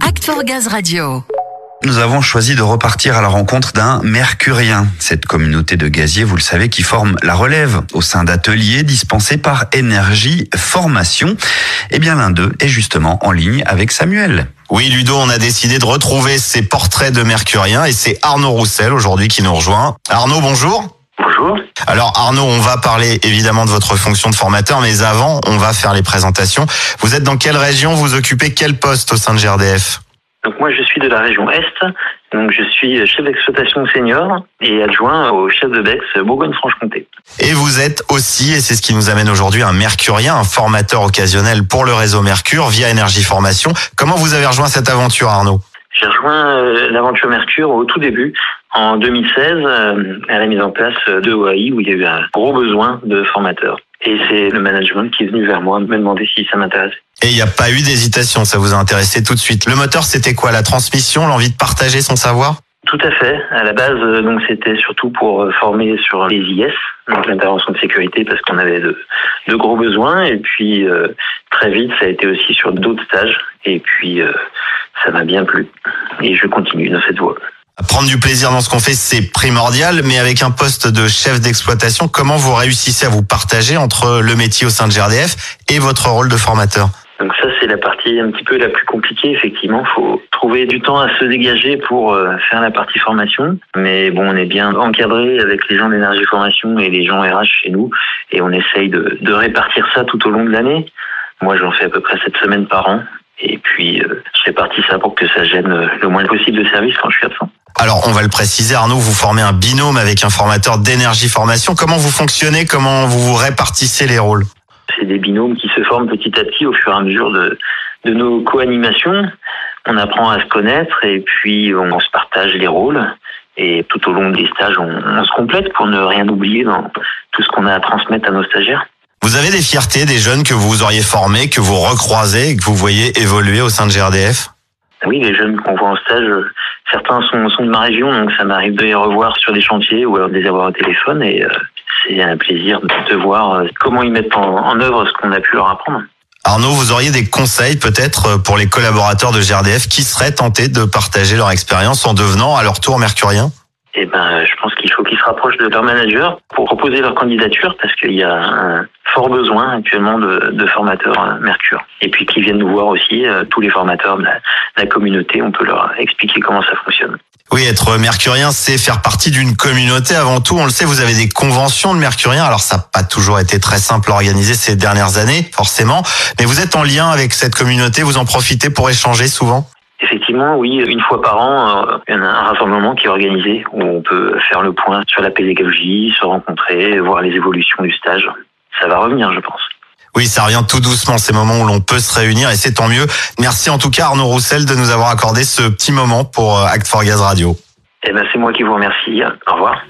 Act for Gaz Radio. Nous avons choisi de repartir à la rencontre d'un mercurien. Cette communauté de gaziers, vous le savez, qui forme la relève au sein d'ateliers dispensés par Énergie Formation. Eh bien, l'un d'eux est justement en ligne avec Samuel. Oui, Ludo, on a décidé de retrouver ces portraits de mercuriens et c'est Arnaud Roussel aujourd'hui qui nous rejoint. Arnaud, bonjour. Bonjour. Alors Arnaud, on va parler évidemment de votre fonction de formateur, mais avant, on va faire les présentations. Vous êtes dans quelle région? Vous occupez quel poste au sein de GRDF Donc moi je suis de la région Est, donc je suis chef d'exploitation senior et adjoint au chef de Bex Bourgogne-Franche-Comté. Et vous êtes aussi, et c'est ce qui nous amène aujourd'hui, un mercurien, un formateur occasionnel pour le réseau Mercure via Énergie Formation. Comment vous avez rejoint cette aventure Arnaud? J'ai rejoint euh, l'aventure Mercure au tout début, en 2016, euh, à la mise en place de OAI où il y a eu un gros besoin de formateurs. Et c'est le management qui est venu vers moi me demander si ça m'intéressait. Et il n'y a pas eu d'hésitation, ça vous a intéressé tout de suite. Le moteur, c'était quoi La transmission, l'envie de partager son savoir? Tout à fait. À la base, euh, donc c'était surtout pour euh, former sur les IS, donc l'intervention de sécurité, parce qu'on avait de, de, gros besoins. Et puis euh, très vite, ça a été aussi sur d'autres stages. Et puis euh, ça m'a bien plu. Et je continue dans cette voie. Prendre du plaisir dans ce qu'on fait, c'est primordial, mais avec un poste de chef d'exploitation, comment vous réussissez à vous partager entre le métier au sein de GRDF et votre rôle de formateur? Donc ça, c'est la partie un petit peu la plus compliquée. Effectivement, faut trouver du temps à se dégager pour euh, faire la partie formation. Mais bon, on est bien encadré avec les gens d'énergie formation et les gens RH chez nous, et on essaye de, de répartir ça tout au long de l'année. Moi, j'en fais à peu près cette semaine par an. Et puis, euh, je répartis ça pour que ça gêne le moins possible de service quand je suis absent. Alors, on va le préciser, Arnaud, vous formez un binôme avec un formateur d'énergie formation. Comment vous fonctionnez? Comment vous vous répartissez les rôles? C'est des binômes qui se forment petit à petit au fur et à mesure de, de nos co-animations. On apprend à se connaître et puis on se partage les rôles. Et tout au long des stages, on, on se complète pour ne rien oublier dans tout ce qu'on a à transmettre à nos stagiaires. Vous avez des fiertés des jeunes que vous auriez formés, que vous recroisez et que vous voyez évoluer au sein de GRDF oui, les jeunes qu'on voit en stage, certains sont, sont de ma région, donc ça m'arrive de les revoir sur des chantiers ou alors de les avoir au téléphone et euh, c'est un plaisir de voir euh, comment ils mettent en, en œuvre ce qu'on a pu leur apprendre. Arnaud, vous auriez des conseils peut-être pour les collaborateurs de GRDF qui seraient tentés de partager leur expérience en devenant à leur tour mercurien? Eh ben, je pense qu'il faut qu'ils se rapprochent de leur manager pour proposer leur candidature parce qu'il y a un fort besoin actuellement de, de formateurs Mercure. Et puis qu'ils viennent nous voir aussi, euh, tous les formateurs de la, de la, communauté, on peut leur expliquer comment ça fonctionne. Oui, être mercurien, c'est faire partie d'une communauté avant tout. On le sait, vous avez des conventions de mercuriens. Alors ça n'a pas toujours été très simple à organiser ces dernières années, forcément. Mais vous êtes en lien avec cette communauté, vous en profitez pour échanger souvent? Effectivement, oui, une fois par an, il y a un rassemblement qui est organisé où on peut faire le point sur la pédagogie, se rencontrer, voir les évolutions du stage. Ça va revenir, je pense. Oui, ça revient tout doucement, ces moments où l'on peut se réunir et c'est tant mieux. Merci en tout cas Arnaud Roussel de nous avoir accordé ce petit moment pour Act for Gaz Radio. Eh ben, c'est moi qui vous remercie. Au revoir.